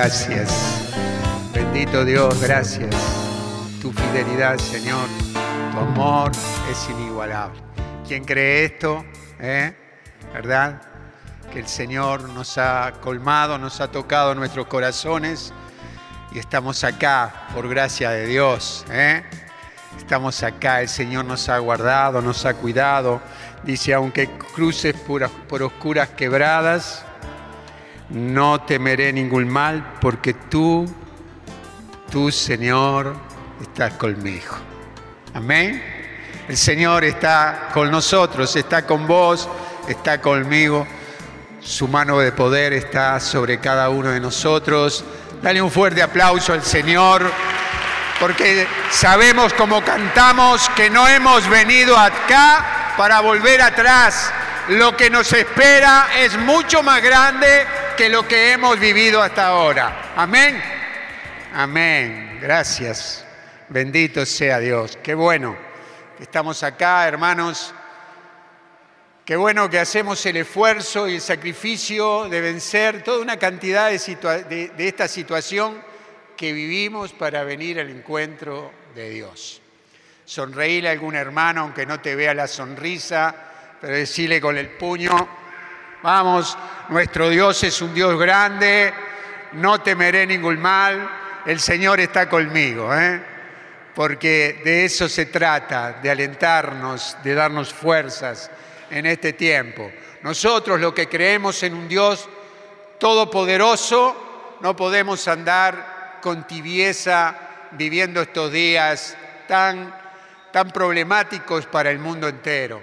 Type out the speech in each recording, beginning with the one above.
Gracias. Bendito Dios, gracias. Tu fidelidad, Señor, tu amor es inigualable. ¿Quién cree esto? ¿Eh? ¿Verdad? Que el Señor nos ha colmado, nos ha tocado nuestros corazones y estamos acá por gracia de Dios. ¿eh? Estamos acá, el Señor nos ha guardado, nos ha cuidado. Dice, aunque cruces por, por oscuras quebradas, no temeré ningún mal, porque tú, tú Señor, estás conmigo. Amén. El Señor está con nosotros, está con vos, está conmigo. Su mano de poder está sobre cada uno de nosotros. Dale un fuerte aplauso al Señor, porque sabemos como cantamos que no hemos venido acá para volver atrás. Lo que nos espera es mucho más grande que lo que hemos vivido hasta ahora. Amén. Amén. Gracias. Bendito sea Dios. Qué bueno que estamos acá, hermanos. Qué bueno que hacemos el esfuerzo y el sacrificio de vencer toda una cantidad de, esta situación que vivimos para venir al encuentro de Dios. Sonreíle a algún hermano, aunque no te vea la sonrisa, pero decirle con el puño, vamos, nuestro Dios es un Dios grande, no temeré ningún mal, el Señor está conmigo, ¿eh? porque de eso se trata, de alentarnos, de darnos fuerzas en este tiempo. Nosotros los que creemos en un Dios todopoderoso, no podemos andar con tibieza viviendo estos días tan, tan problemáticos para el mundo entero.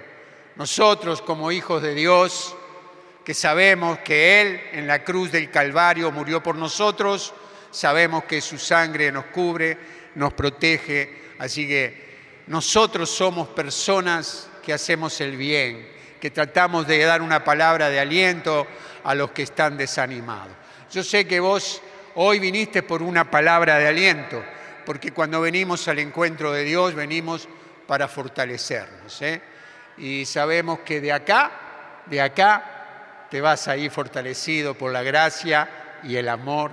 Nosotros como hijos de Dios, que sabemos que Él en la cruz del Calvario murió por nosotros, sabemos que su sangre nos cubre, nos protege, así que nosotros somos personas que hacemos el bien, que tratamos de dar una palabra de aliento a los que están desanimados. Yo sé que vos hoy viniste por una palabra de aliento, porque cuando venimos al encuentro de Dios venimos para fortalecernos. ¿eh? Y sabemos que de acá, de acá, te vas a ir fortalecido por la gracia y el amor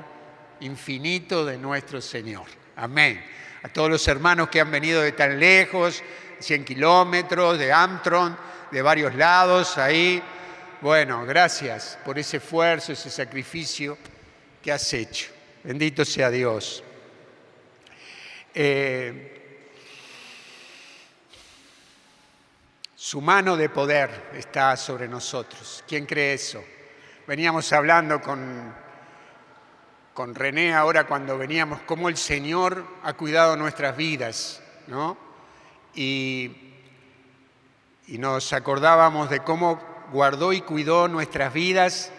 infinito de nuestro Señor. Amén. A todos los hermanos que han venido de tan lejos, 100 kilómetros, de Amtron, de varios lados, ahí. Bueno, gracias por ese esfuerzo, ese sacrificio que has hecho. Bendito sea Dios. Eh, Su mano de poder está sobre nosotros. ¿Quién cree eso? Veníamos hablando con, con René ahora cuando veníamos, cómo el Señor ha cuidado nuestras vidas, ¿no? Y, y nos acordábamos de cómo guardó y cuidó nuestras vidas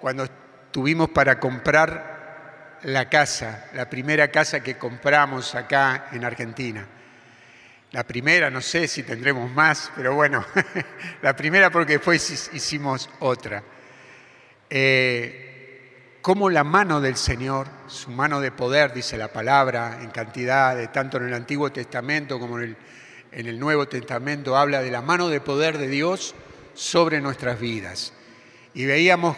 cuando tuvimos para comprar la casa, la primera casa que compramos acá en Argentina. La primera, no sé si tendremos más, pero bueno, la primera porque después hicimos otra. Eh, como la mano del Señor, su mano de poder, dice la palabra, en cantidad, de, tanto en el Antiguo Testamento como en el, en el Nuevo Testamento, habla de la mano de poder de Dios sobre nuestras vidas. Y veíamos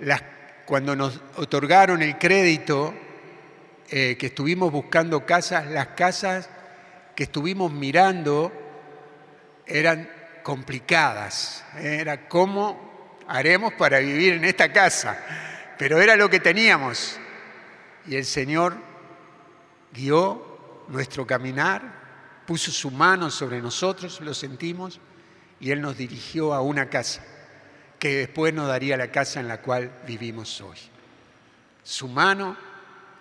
las, cuando nos otorgaron el crédito, eh, que estuvimos buscando casas, las casas que estuvimos mirando eran complicadas. Era cómo haremos para vivir en esta casa. Pero era lo que teníamos. Y el Señor guió nuestro caminar, puso su mano sobre nosotros, lo sentimos, y Él nos dirigió a una casa, que después nos daría la casa en la cual vivimos hoy. Su mano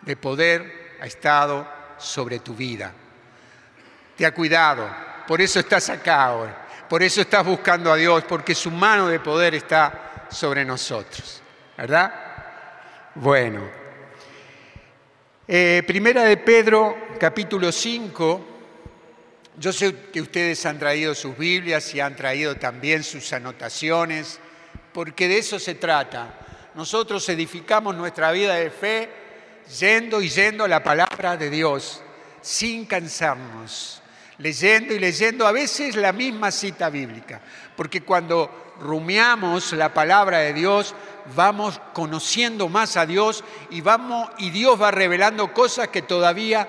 de poder ha estado sobre tu vida te ha cuidado. Por eso estás acá ahora. Por eso estás buscando a Dios, porque su mano de poder está sobre nosotros. ¿Verdad? Bueno. Eh, primera de Pedro, capítulo 5. Yo sé que ustedes han traído sus Biblias y han traído también sus anotaciones, porque de eso se trata. Nosotros edificamos nuestra vida de fe yendo y yendo a la palabra de Dios, sin cansarnos leyendo y leyendo a veces la misma cita bíblica, porque cuando rumiamos la palabra de Dios, vamos conociendo más a Dios y, vamos, y Dios va revelando cosas que todavía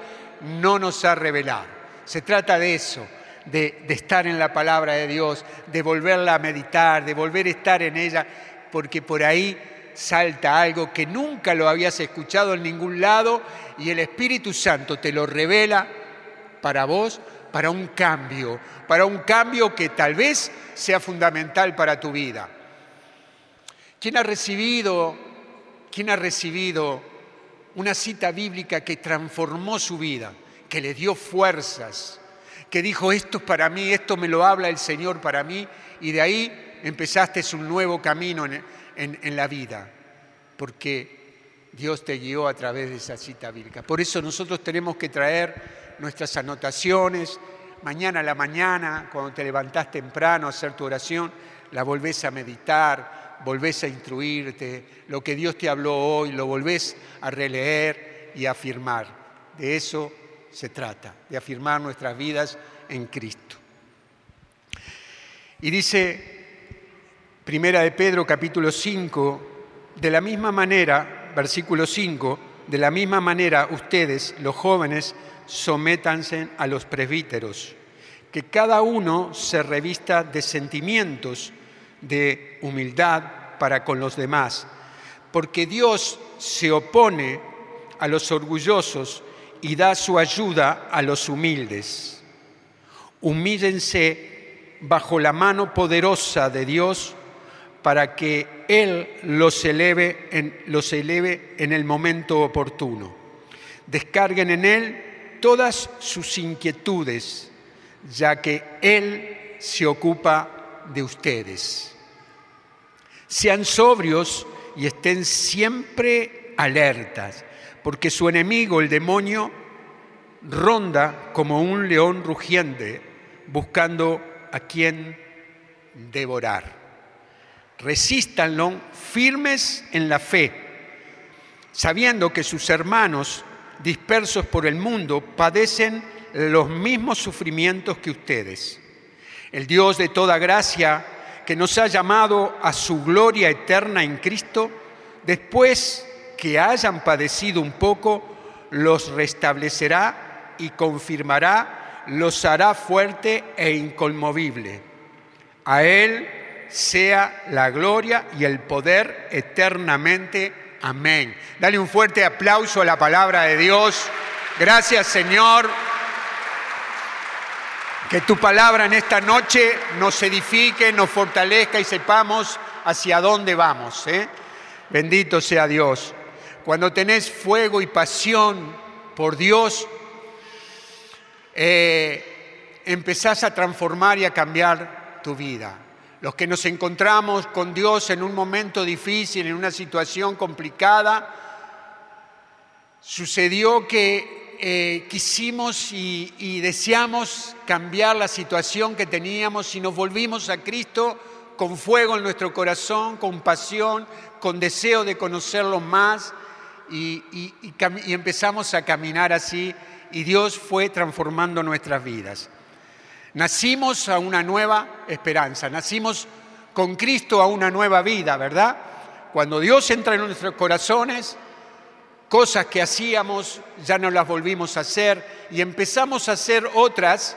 no nos ha revelado. Se trata de eso, de, de estar en la palabra de Dios, de volverla a meditar, de volver a estar en ella, porque por ahí salta algo que nunca lo habías escuchado en ningún lado y el Espíritu Santo te lo revela para vos, para un cambio, para un cambio que tal vez sea fundamental para tu vida. ¿Quién ha recibido, quién ha recibido una cita bíblica que transformó su vida, que le dio fuerzas, que dijo, esto es para mí, esto me lo habla el Señor para mí, y de ahí empezaste un nuevo camino en, en la vida, porque Dios te guió a través de esa cita bíblica. Por eso nosotros tenemos que traer nuestras anotaciones, mañana a la mañana, cuando te levantás temprano a hacer tu oración, la volvés a meditar, volvés a instruirte, lo que Dios te habló hoy, lo volvés a releer y a afirmar. De eso se trata, de afirmar nuestras vidas en Cristo. Y dice Primera de Pedro capítulo 5, de la misma manera, versículo 5, de la misma manera ustedes, los jóvenes, sométanse a los presbíteros, que cada uno se revista de sentimientos, de humildad para con los demás, porque Dios se opone a los orgullosos y da su ayuda a los humildes. Humíllense bajo la mano poderosa de Dios para que Él los eleve en, los eleve en el momento oportuno. Descarguen en Él todas sus inquietudes, ya que Él se ocupa de ustedes. Sean sobrios y estén siempre alertas, porque su enemigo, el demonio, ronda como un león rugiente buscando a quien devorar. Resístanlo firmes en la fe, sabiendo que sus hermanos dispersos por el mundo padecen los mismos sufrimientos que ustedes. El Dios de toda gracia, que nos ha llamado a su gloria eterna en Cristo, después que hayan padecido un poco, los restablecerá y confirmará, los hará fuerte e inconmovible. A Él sea la gloria y el poder eternamente. Amén. Dale un fuerte aplauso a la palabra de Dios. Gracias Señor. Que tu palabra en esta noche nos edifique, nos fortalezca y sepamos hacia dónde vamos. ¿eh? Bendito sea Dios. Cuando tenés fuego y pasión por Dios, eh, empezás a transformar y a cambiar tu vida. Los que nos encontramos con Dios en un momento difícil, en una situación complicada, sucedió que eh, quisimos y, deseamos cambiar la situación que teníamos y nos volvimos a Cristo con fuego en nuestro corazón, con pasión, con deseo de conocerlo más y, y, empezamos a caminar así y Dios fue transformando nuestras vidas. Nacimos a una nueva esperanza, nacimos con Cristo a una nueva vida, ¿verdad? Cuando Dios entra en nuestros corazones, Cosas que hacíamos ya no las volvimos a hacer y empezamos a hacer otras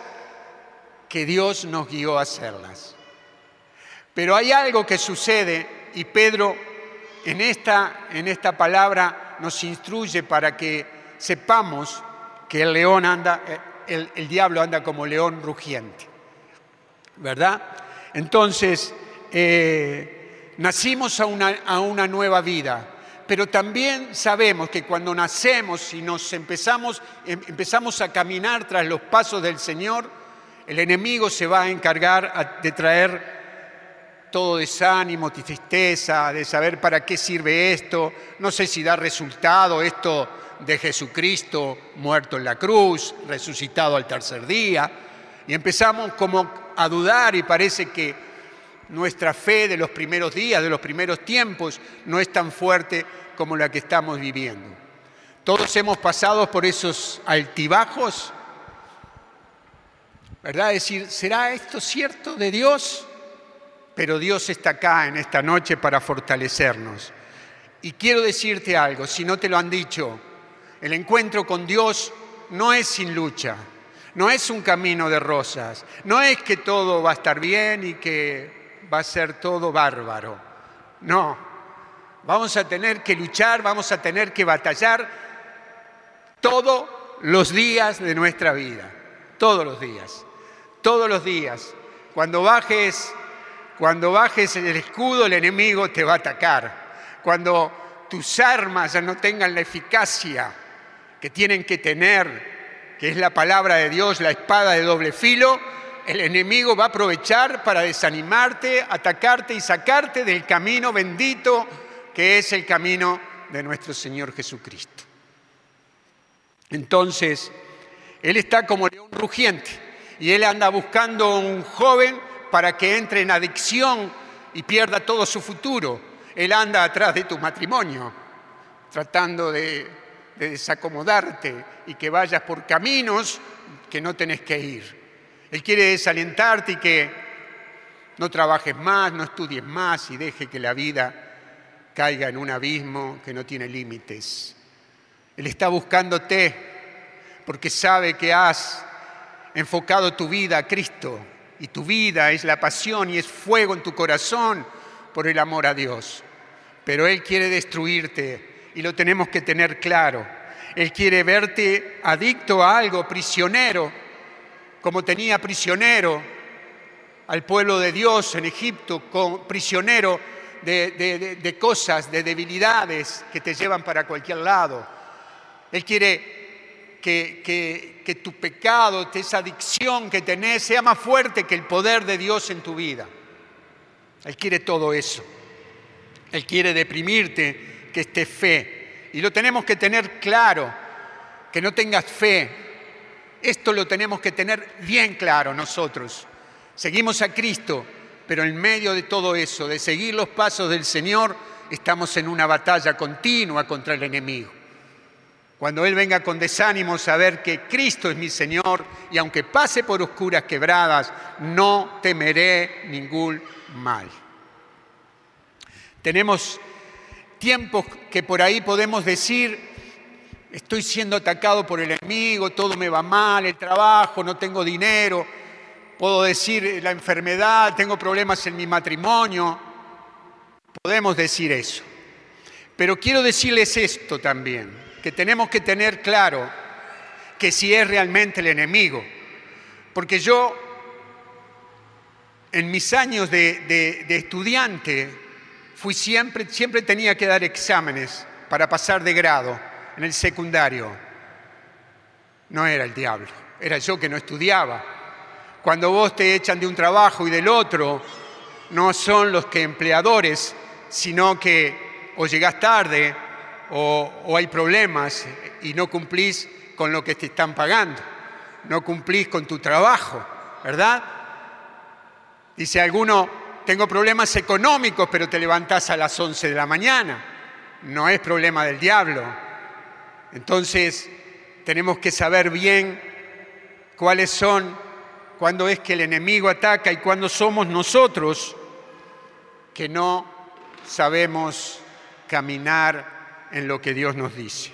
que Dios nos guió a hacerlas. Pero hay algo que sucede y Pedro en esta, en esta palabra nos instruye para que sepamos que el león anda, el, diablo anda como león rugiente. ¿Verdad? Entonces, eh, nacimos a una, a una nueva vida pero también sabemos que cuando nacemos y nos empezamos, em, empezamos a caminar tras los pasos del Señor, el enemigo se va a encargar de traer todo desánimo, tristeza, de saber para qué sirve esto, no sé si da resultado esto de Jesucristo muerto en la cruz, resucitado al tercer día, y empezamos como a dudar y parece que nuestra fe de los primeros días, de los primeros tiempos, no es tan fuerte como la que estamos viviendo. Todos hemos pasado por esos altibajos, ¿Verdad? decir, ¿será esto cierto de Dios? Pero Dios está acá en esta noche para fortalecernos. Y quiero decirte algo, si no te lo han dicho, el encuentro con Dios no es sin lucha, no es un camino de rosas, no es que todo va a estar bien y que va a ser todo bárbaro. No, vamos a tener que luchar, vamos a tener que batallar todos los días de nuestra vida, todos los días todos los días. Cuando bajes, cuando bajes el escudo, el enemigo te va a atacar. Cuando tus armas ya no tengan la eficacia que tienen que tener, que es la palabra de Dios, la espada de doble filo, el enemigo va a aprovechar para desanimarte, atacarte y sacarte del camino bendito que es el camino de nuestro Señor Jesucristo. Entonces, Él está como león rugiente y él anda buscando un joven para que entre en adicción y pierda todo su futuro. Él anda atrás de tu matrimonio, tratando de, desacomodarte y que vayas por caminos que no tenés que ir. Él quiere desalentarte y que no trabajes más, no estudies más y deje que la vida caiga en un abismo que no tiene límites. Él está buscándote porque sabe que has enfocado tu vida a Cristo y tu vida es la pasión y es fuego en tu corazón por el amor a Dios. Pero Él quiere destruirte y lo tenemos que tener claro. Él quiere verte adicto a algo, prisionero, como tenía prisionero al pueblo de Dios en Egipto, prisionero de, cosas, de debilidades que te llevan para cualquier lado. Él quiere que, tu pecado, esa adicción que tenés, sea más fuerte que el poder de Dios en tu vida. Él quiere todo eso. Él quiere deprimirte, que esté fe. Y lo tenemos que tener claro, que no tengas fe. Esto lo tenemos que tener bien claro nosotros. Seguimos a Cristo, pero en medio de todo eso, de seguir los pasos del Señor, estamos en una batalla continua contra el enemigo. Cuando Él venga con desánimo, saber que Cristo es mi Señor y aunque pase por oscuras quebradas, no temeré ningún mal. Tenemos tiempos que por ahí podemos decir, estoy siendo atacado por el enemigo, todo me va mal, el trabajo, no tengo dinero, puedo decir la enfermedad, tengo problemas en mi matrimonio, podemos decir eso. Pero quiero decirles esto también que tenemos que tener claro que si es realmente el enemigo. Porque yo, en mis años de, estudiante, fui siempre, siempre tenía que dar exámenes para pasar de grado en el secundario. No era el diablo, era yo que no estudiaba. Cuando vos te echan de un trabajo y del otro, no son los que empleadores, sino que o llegás tarde o, hay problemas y no cumplís con lo que te están pagando, no cumplís con tu trabajo, ¿verdad? Dice alguno, tengo problemas económicos, pero te levantás a las 11 de la mañana. No es problema del diablo. Entonces, tenemos que saber bien cuáles son, cuándo es que el enemigo ataca y cuándo somos nosotros que no sabemos caminar en lo que Dios nos dice.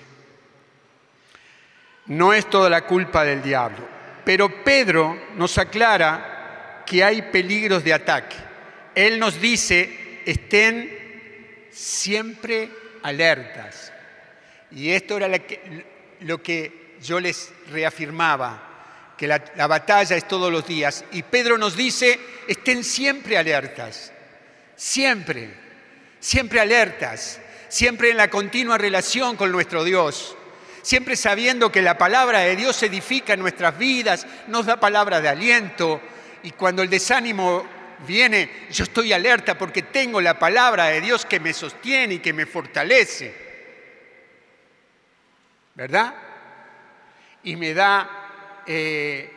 No es toda la culpa del diablo, pero Pedro nos aclara que hay peligros de ataque. Él nos dice, estén siempre alertas. Y esto era lo que yo les reafirmaba, que la, la batalla es todos los días. Y Pedro nos dice, estén siempre alertas, siempre, siempre alertas siempre en la continua relación con nuestro Dios, siempre sabiendo que la palabra de Dios edifica nuestras vidas, nos da palabra de aliento y cuando el desánimo viene, yo estoy alerta porque tengo la palabra de Dios que me sostiene y que me fortalece. ¿Verdad? Y me da, eh,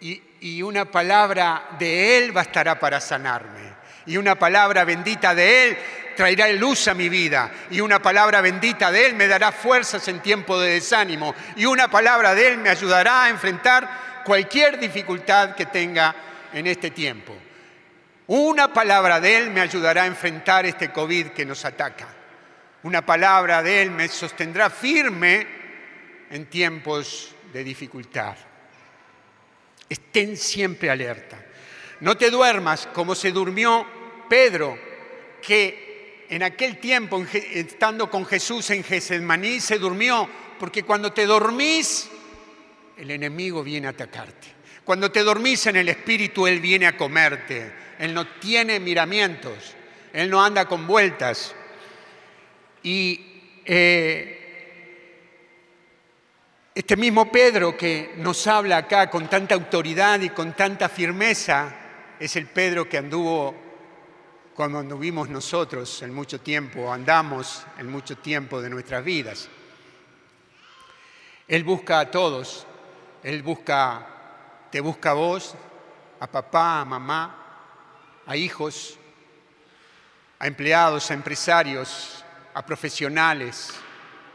y, y una palabra de Él bastará para sanarme. Y una palabra bendita de Él traerá luz a mi vida y una palabra bendita de Él me dará fuerzas en tiempo de desánimo y una palabra de Él me ayudará a enfrentar cualquier dificultad que tenga en este tiempo. Una palabra de Él me ayudará a enfrentar este COVID que nos ataca. Una palabra de Él me sostendrá firme en tiempos de dificultad. Estén siempre alerta. No te duermas como se durmió Pedro, que en aquel tiempo, estando con Jesús en Getsemaní, se durmió, porque cuando te dormís, el enemigo viene a atacarte. Cuando te dormís en el Espíritu, Él viene a comerte. Él no tiene miramientos, Él no anda con vueltas. Y eh, este mismo Pedro que nos habla acá con tanta autoridad y con tanta firmeza, es el Pedro que anduvo cuando anduvimos nosotros en mucho tiempo, andamos en mucho tiempo de nuestras vidas. Él busca a todos, Él busca, te busca a vos, a papá, a mamá, a hijos, a empleados, a empresarios, a profesionales,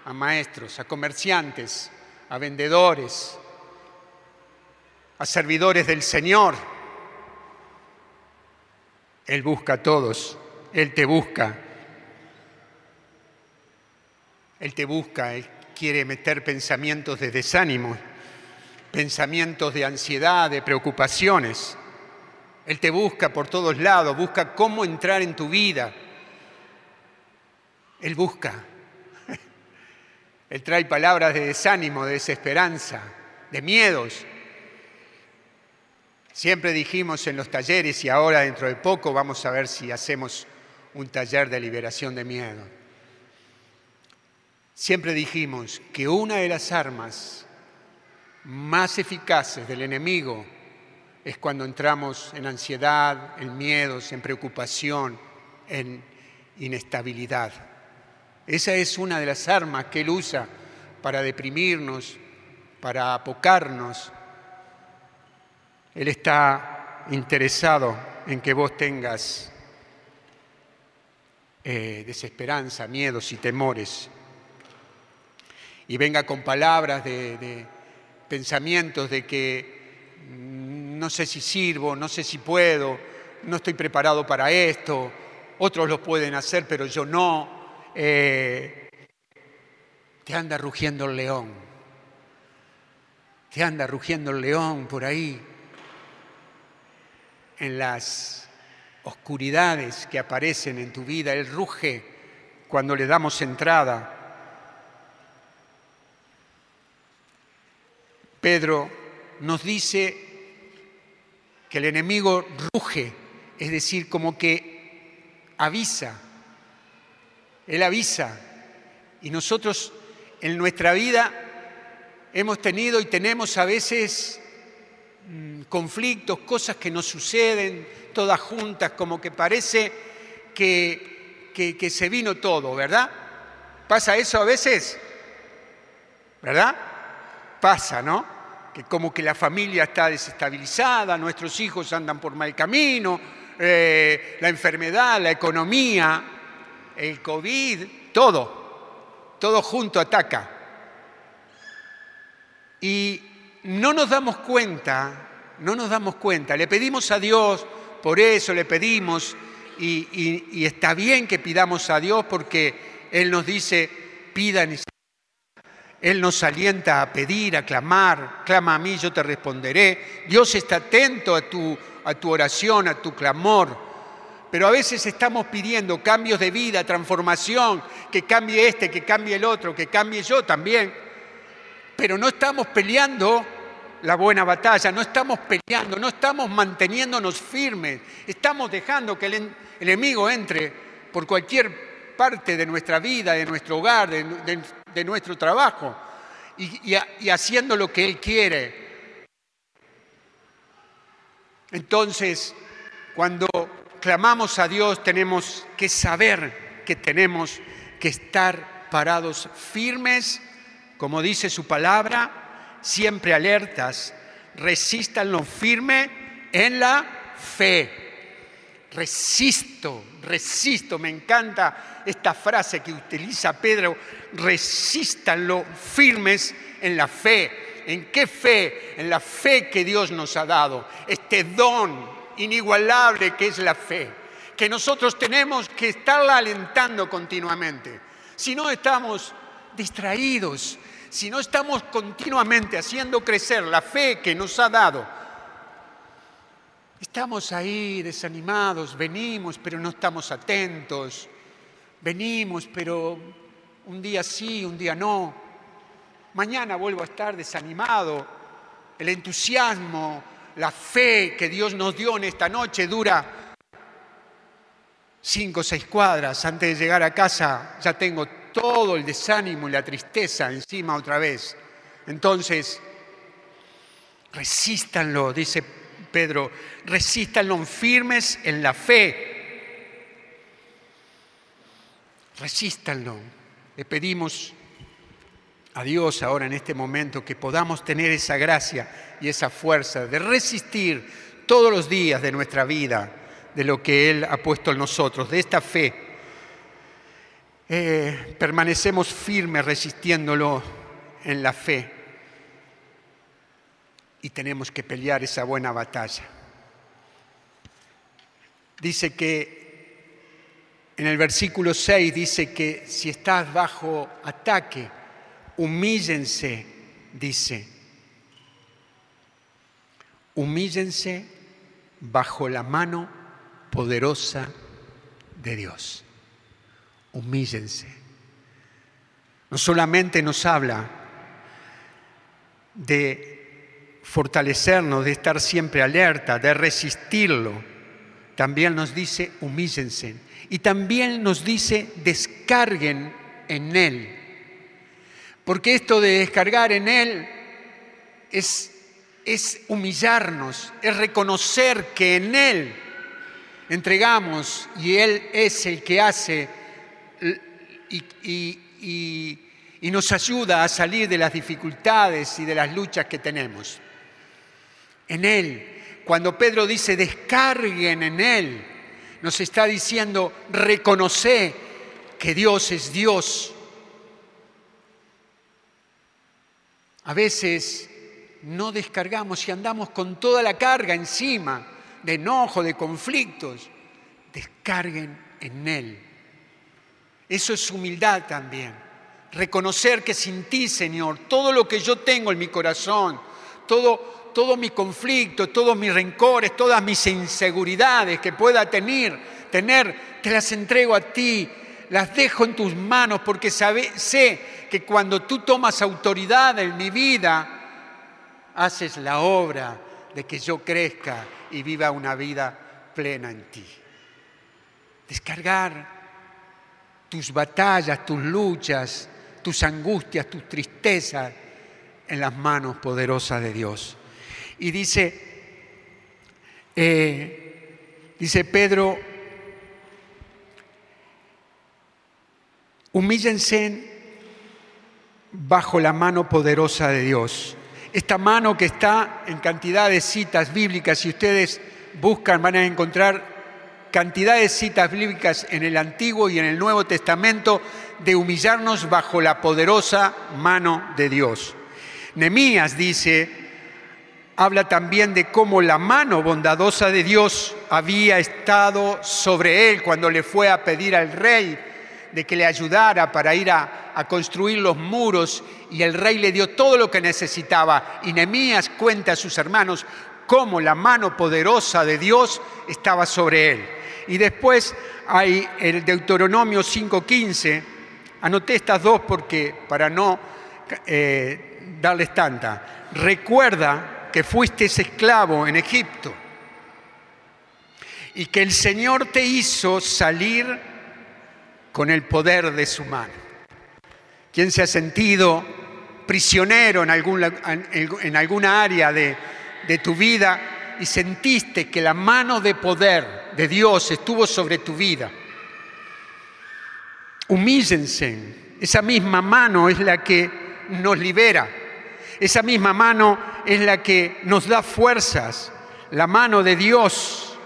a maestros, a comerciantes, a vendedores, a servidores del Señor. Él busca a todos, Él te busca. Él te busca, Él quiere meter pensamientos de desánimo, pensamientos de ansiedad, de preocupaciones. Él te busca por todos lados, busca cómo entrar en tu vida. Él busca. Él trae palabras de desánimo, de desesperanza, de miedos. Siempre dijimos en los talleres y ahora dentro de poco vamos a ver si hacemos un taller de liberación de miedo. Siempre dijimos que una de las armas más eficaces del enemigo es cuando entramos en ansiedad, en miedos, en preocupación, en inestabilidad. Esa es una de las armas que él usa para deprimirnos, para apocarnos. Él está interesado en que vos tengas eh, desesperanza, miedos y temores. Y venga con palabras de pensamientos de que no sé si sirvo, no sé si puedo, no estoy preparado para esto, otros lo pueden hacer, pero yo no. Eh, te anda rugiendo el león, te anda rugiendo el león por ahí, en las oscuridades que aparecen en tu vida, él ruge cuando le damos entrada. Pedro nos dice que el enemigo ruge, es decir, como que avisa. Él avisa. Y nosotros en nuestra vida hemos tenido y tenemos a veces mm, conflictos, cosas que nos suceden todas juntas, como que parece que, que, se vino todo, ¿verdad? ¿Pasa eso a veces? ¿Verdad? Pasa, ¿no? Como que la familia está desestabilizada, nuestros hijos andan por mal camino, eh, la enfermedad, la economía, el COVID, todo, todo junto ataca. Y no nos damos cuenta, no nos damos cuenta, le pedimos a Dios, por eso le pedimos, y, y está bien que pidamos a Dios porque Él nos dice, pidan y él nos alienta a pedir, a clamar, clama a mí, yo te responderé. Dios está atento a tu, oración, a tu clamor. Pero a veces estamos pidiendo cambios de vida, transformación, que cambie este, que cambie el otro, que cambie yo también. Pero no estamos peleando la buena batalla, no estamos peleando, no estamos manteniéndonos firmes, estamos dejando que el enemigo entre por cualquier parte de nuestra vida, de nuestro hogar, de, nuestro trabajo y, haciendo lo que Él quiere. Entonces, cuando clamamos a Dios tenemos que saber que tenemos que estar parados firmes, como dice su palabra, siempre alertas, resistan lo firme en la fe. Resisto, resisto, me encanta esta frase que utiliza Pedro, resístanlo firmes en la fe, ¿En qué fe? En la fe que Dios nos ha dado. Este don inigualable que es la fe. Que nosotros tenemos que estarla alentando continuamente. Si no estamos distraídos, si no estamos continuamente haciendo crecer la fe que nos ha dado, estamos ahí desanimados, venimos pero no estamos atentos, venimos pero un día sí, un día no, mañana vuelvo a estar desanimado, el entusiasmo, la fe que Dios nos dio en esta noche dura cinco o seis cuadras, antes de llegar a casa ya tengo todo el desánimo y la tristeza encima otra vez. Entonces, resístanlo, dice Pedro, resístanlo firmes en la fe. Resístanlo. Le pedimos a Dios ahora en este momento que podamos tener esa gracia y esa fuerza de resistir todos los días de nuestra vida de lo que Él ha puesto en nosotros, de esta fe eh, permanecemos firmes resistiéndolo en la fe y tenemos que pelear esa buena batalla. Dice que en el versículo 6 dice que si estás bajo ataque, humíllense, dice. Humíllense bajo la mano poderosa de Dios humíllense. No solamente nos habla de fortalecernos, de estar siempre alerta, de resistirlo, también nos dice humíllense. Y también nos dice descarguen en Él. Porque esto de descargar en Él es, es humillarnos, es reconocer que en Él entregamos y Él es el que hace y, nos ayuda a salir de las dificultades y de las luchas que tenemos. En Él, cuando Pedro dice descarguen en Él, nos está diciendo reconoce que Dios es Dios. A veces no descargamos y andamos con toda la carga encima de enojo, de conflictos. Descarguen en Él. Eso es humildad también. Reconocer que sin ti, Señor, todo lo que yo tengo en mi corazón, todo, todo mi conflicto, todos mis rencores, todas mis inseguridades que pueda tener, tener, te las entrego a ti, las dejo en tus manos porque sé que cuando tú tomas autoridad en mi vida, haces la obra de que yo crezca y viva una vida plena en ti. Descargar tus batallas, tus luchas, tus angustias, tus tristezas en las manos poderosas de Dios. Y dice, eh, dice Pedro, humíllense bajo la mano poderosa de Dios. Esta mano que está en cantidad de citas bíblicas, si ustedes buscan van a encontrar cantidad de citas bíblicas en el Antiguo y en el Nuevo Testamento de humillarnos bajo la poderosa mano de Dios. Nemías dice, habla también de cómo la mano bondadosa de Dios había estado sobre él cuando le fue a pedir al rey de que le ayudara para ir a, construir los muros y el rey le dio todo lo que necesitaba. Y Nemías cuenta a sus hermanos cómo la mano poderosa de Dios estaba sobre él. Y después hay el Deuteronomio 5.15. Anoté estas dos porque para no eh, darles tanta. Recuerda que fuiste esclavo en Egipto y que el Señor te hizo salir con el poder de su mano. ¿Quién se ha sentido prisionero en, algún, en alguna área de, de tu vida y sentiste que la mano de poder de Dios estuvo sobre tu vida, humíllense. Esa misma mano es la que nos libera. Esa misma mano es la que nos da fuerzas. La mano de Dios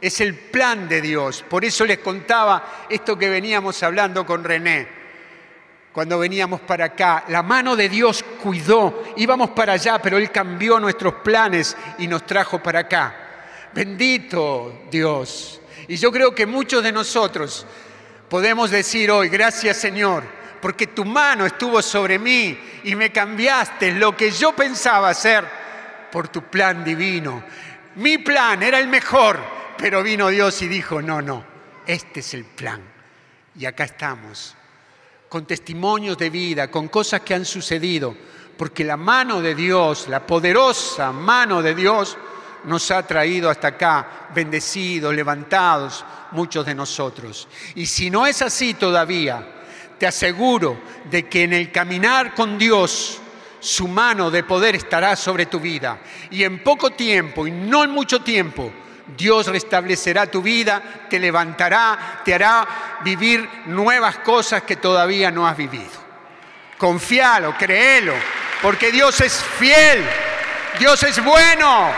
es el plan de Dios. Por eso les contaba esto que veníamos hablando con René. cuando veníamos para acá. La mano de Dios cuidó. Íbamos para allá, pero Él cambió nuestros planes y nos trajo para acá. Bendito Dios. Y yo creo que muchos de nosotros podemos decir hoy, gracias Señor, porque tu mano estuvo sobre mí y me cambiaste lo que yo pensaba hacer por tu plan divino. Mi plan era el mejor, pero vino Dios y dijo, no, no, este es el plan. Y acá estamos con testimonios de vida, con cosas que han sucedido, porque la mano de Dios, la poderosa mano de Dios, nos ha traído hasta acá, bendecidos, levantados, muchos de nosotros. Y si no es así todavía, te aseguro de que en el caminar con Dios, su mano de poder estará sobre tu vida. Y en poco tiempo, y no en mucho tiempo, Dios restablecerá tu vida, te levantará, te hará vivir nuevas cosas que todavía no has vivido. Confíalo, créelo, porque Dios es fiel, Dios es bueno,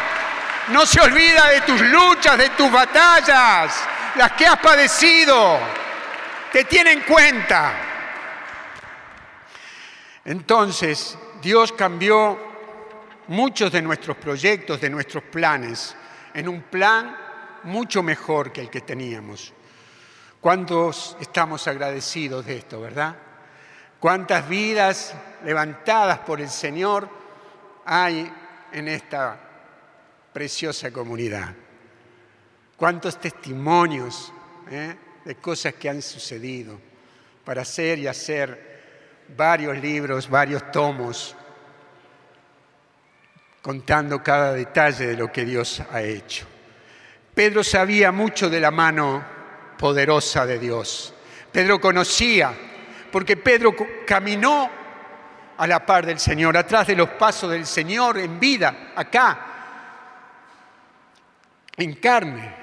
no se olvida de tus luchas, de tus batallas, las que has padecido, te tiene en cuenta. Entonces, Dios cambió muchos de nuestros proyectos, de nuestros planes en un plan mucho mejor que el que teníamos. ¿Cuántos estamos agradecidos de esto, verdad? ¿Cuántas vidas levantadas por el Señor hay en esta preciosa comunidad? ¿Cuántos testimonios eh, de cosas que han sucedido para hacer y hacer varios libros, varios tomos contando cada detalle de lo que Dios ha hecho. Pedro sabía mucho de la mano poderosa de Dios. Pedro conocía, porque Pedro caminó a la par del Señor, atrás de los pasos del Señor en vida, acá, en carne.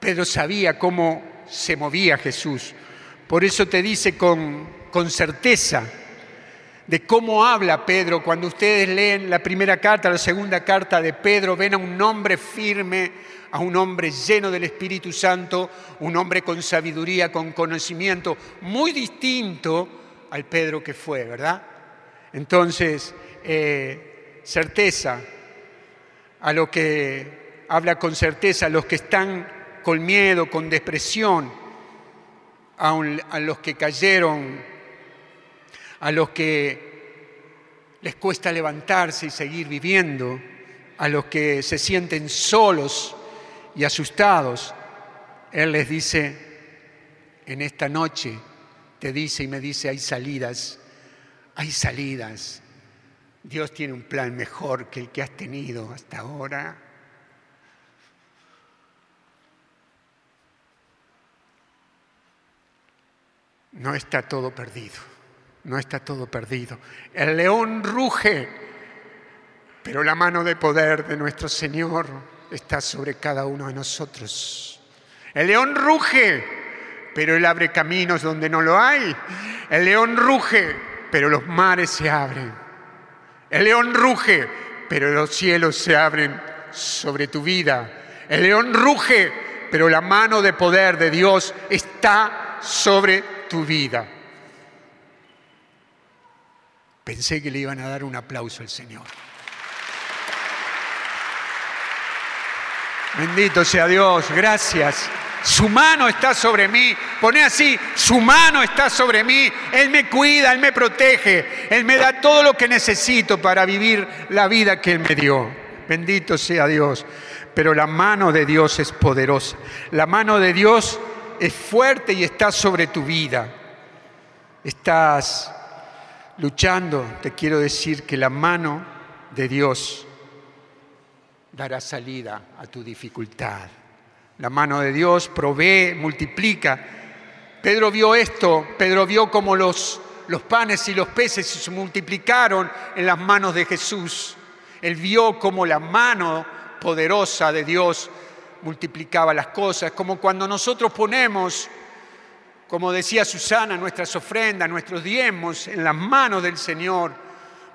Pedro sabía cómo se movía Jesús. Por eso te dice con, con certeza, de cómo habla Pedro. Cuando ustedes leen la primera carta, la segunda carta de Pedro, ven a un hombre firme, a un hombre lleno del Espíritu Santo, un hombre con sabiduría, con conocimiento, muy distinto al Pedro que fue, ¿verdad? Entonces, eh, certeza, a lo que habla con certeza, a los que están con miedo, con depresión, a los que cayeron a los que les cuesta levantarse y seguir viviendo, a los que se sienten solos y asustados, Él les dice, en esta noche, te dice y me dice, hay salidas, hay salidas. Dios tiene un plan mejor que el que has tenido hasta ahora. No está todo perdido no está todo perdido. El león ruge, pero la mano de poder de nuestro Señor está sobre cada uno de nosotros. El león ruge, pero Él abre caminos donde no lo hay. El león ruge, pero los mares se abren. El león ruge, pero los cielos se abren sobre tu vida. El león ruge, pero la mano de poder de Dios está sobre tu vida. Pensé que le iban a dar un aplauso al Señor. Bendito sea Dios, gracias. Su mano está sobre mí. Pone así, su mano está sobre mí. Él me cuida, Él me protege. Él me da todo lo que necesito para vivir la vida que Él me dio. Bendito sea Dios. Pero la mano de Dios es poderosa. La mano de Dios es fuerte y está sobre tu vida. Estás luchando, te quiero decir que la mano de Dios dará salida a tu dificultad. La mano de Dios provee, multiplica. Pedro vio esto, Pedro vio cómo los, los panes y los peces se multiplicaron en las manos de Jesús. Él vio cómo la mano poderosa de Dios multiplicaba las cosas, como cuando nosotros ponemos como decía Susana, nuestras ofrendas, nuestros diezmos en las manos del Señor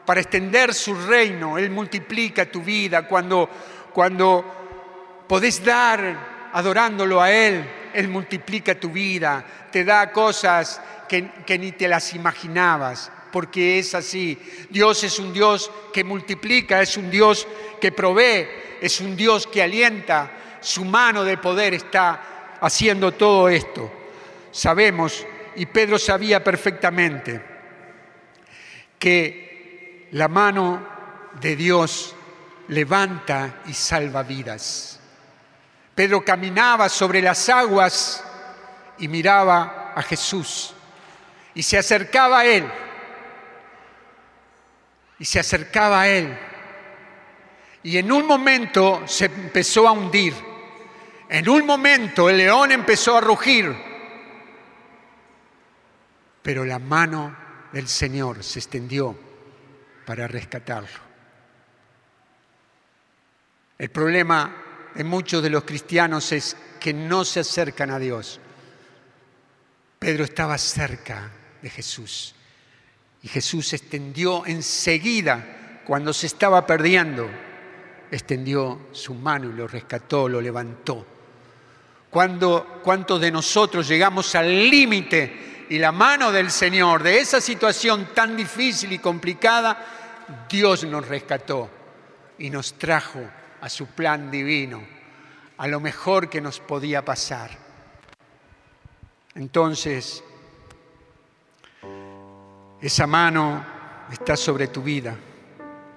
para extender su reino. Él multiplica tu vida cuando, cuando podés dar adorándolo a Él. Él multiplica tu vida, te da cosas que, que ni te las imaginabas, porque es así. Dios es un Dios que multiplica, es un Dios que provee, es un Dios que alienta, su mano de poder está haciendo todo esto. Sabemos, y Pedro sabía perfectamente, que la mano de Dios levanta y salva vidas. Pedro caminaba sobre las aguas y miraba a Jesús y se acercaba a Él. Y se acercaba a Él. Y en un momento se empezó a hundir. En un momento el león empezó a rugir. Pero la mano del Señor se extendió para rescatarlo. El problema en muchos de los cristianos es que no se acercan a Dios. Pedro estaba cerca de Jesús y Jesús extendió enseguida, cuando se estaba perdiendo, extendió su mano y lo rescató, lo levantó. Cuando, ¿Cuántos de nosotros llegamos al límite y la mano del Señor de esa situación tan difícil y complicada, Dios nos rescató y nos trajo a su plan divino, a lo mejor que nos podía pasar. Entonces, esa mano está sobre tu vida.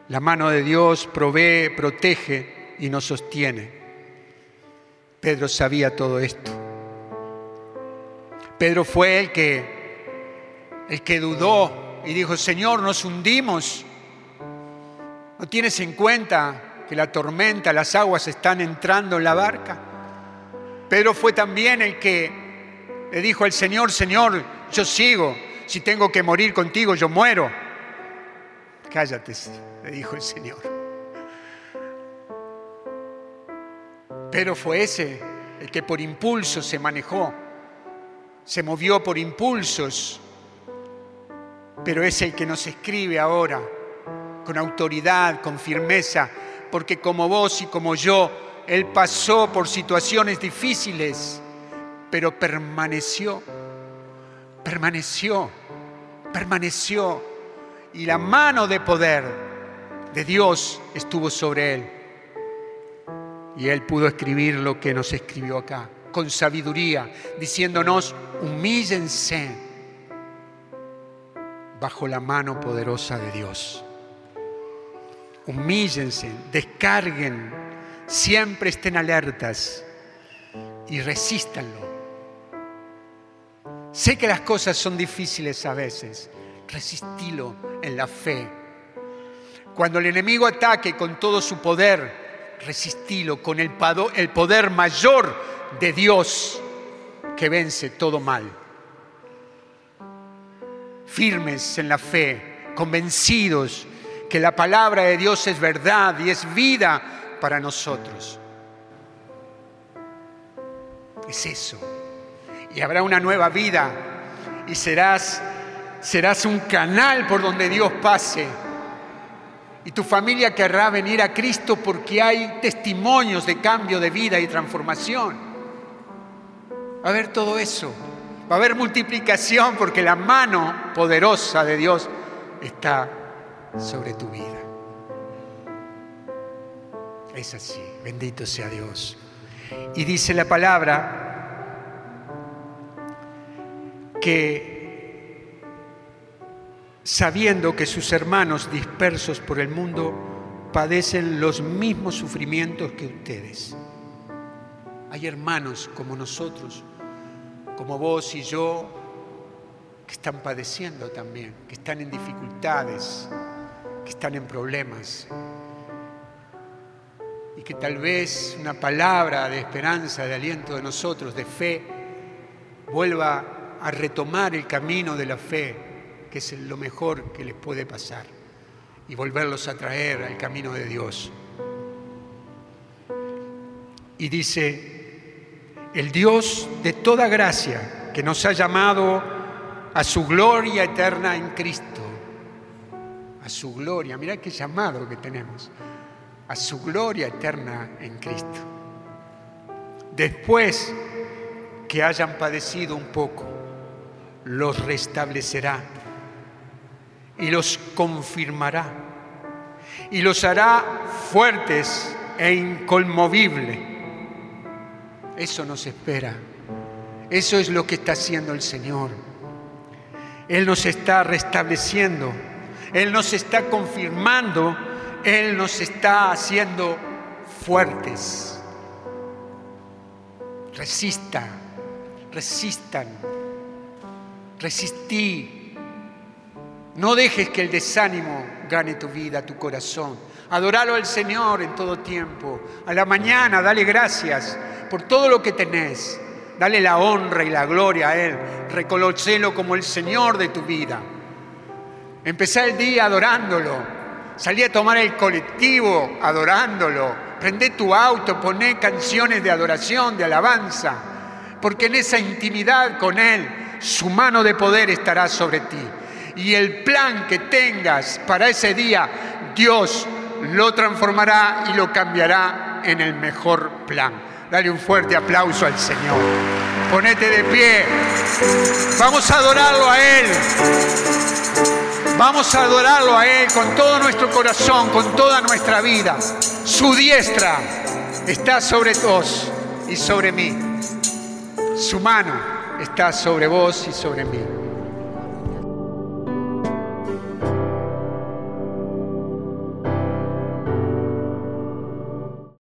La mano de Dios provee, protege y nos sostiene. Pedro sabía todo esto. Pedro fue el que, el que dudó y dijo, Señor, nos hundimos. ¿No tienes en cuenta que la tormenta, las aguas están entrando en la barca? Pedro fue también el que le dijo al Señor, Señor, yo sigo, si tengo que morir contigo, yo muero. Cállate, le dijo el Señor. Pero fue ese el que por impulso se manejó, se movió por impulsos, pero es el que nos escribe ahora con autoridad, con firmeza, porque como vos y como yo, Él pasó por situaciones difíciles, pero permaneció permaneció, permaneció y la mano de poder de Dios estuvo sobre él. Y él pudo escribir lo que nos escribió acá, con sabiduría, diciéndonos, humíllense bajo la mano poderosa de Dios. Humíllense, descarguen, siempre estén alertas y resístanlo Sé que las cosas son difíciles a veces. Resistilo en la fe. Cuando el enemigo ataque con todo su poder, resistilo con el poder mayor de Dios que vence todo mal. Firmes en la fe, convencidos que la palabra de Dios es verdad y es vida para nosotros. Es eso y habrá una nueva vida y serás, serás un canal por donde Dios pase. Y tu familia querrá venir a Cristo porque hay testimonios de cambio de vida y transformación. Va a haber todo eso. Va a haber multiplicación porque la mano poderosa de Dios está sobre tu vida. Es así. Bendito sea Dios. Y dice la palabra que sabiendo que sus hermanos dispersos por el mundo padecen los mismos sufrimientos que ustedes. Hay hermanos como nosotros, como vos y yo, que están padeciendo también, que están en dificultades, que están en problemas. Y que tal vez una palabra de esperanza, de aliento de nosotros, de fe, vuelva a retomar el camino de la fe, que es lo mejor que les puede pasar, y volverlos a traer al camino de Dios. Y dice, el Dios de toda gracia, que nos ha llamado a su gloria eterna en Cristo, a su gloria, mira qué llamado que tenemos, a su gloria eterna en Cristo. Después que hayan padecido un poco, los restablecerá y los confirmará y los hará fuertes e inconmovibles. Eso nos espera. Eso es lo que está haciendo el Señor. Él nos está restableciendo. Él nos está confirmando. Él nos está haciendo fuertes. Resista, resistan, resistí. No dejes que el desánimo gane tu vida, tu corazón. Adoralo al Señor en todo tiempo. A la mañana, dale gracias por todo lo que tenés. Dale la honra y la gloria a Él. Reconocelo como el Señor de tu vida. Empezá el día adorándolo. Salí a tomar el colectivo adorándolo prende tu auto, poné canciones de adoración, de alabanza, porque en esa intimidad con Él, su mano de poder estará sobre ti. Y el plan que tengas para ese día, Dios lo transformará y lo cambiará en el mejor plan. Dale un fuerte aplauso al Señor. Ponete de pie. Vamos a adorarlo a Él. Vamos a adorarlo a Él con todo nuestro corazón, con toda nuestra vida. Su diestra está sobre vos y sobre mí. Su mano está sobre vos y sobre mí.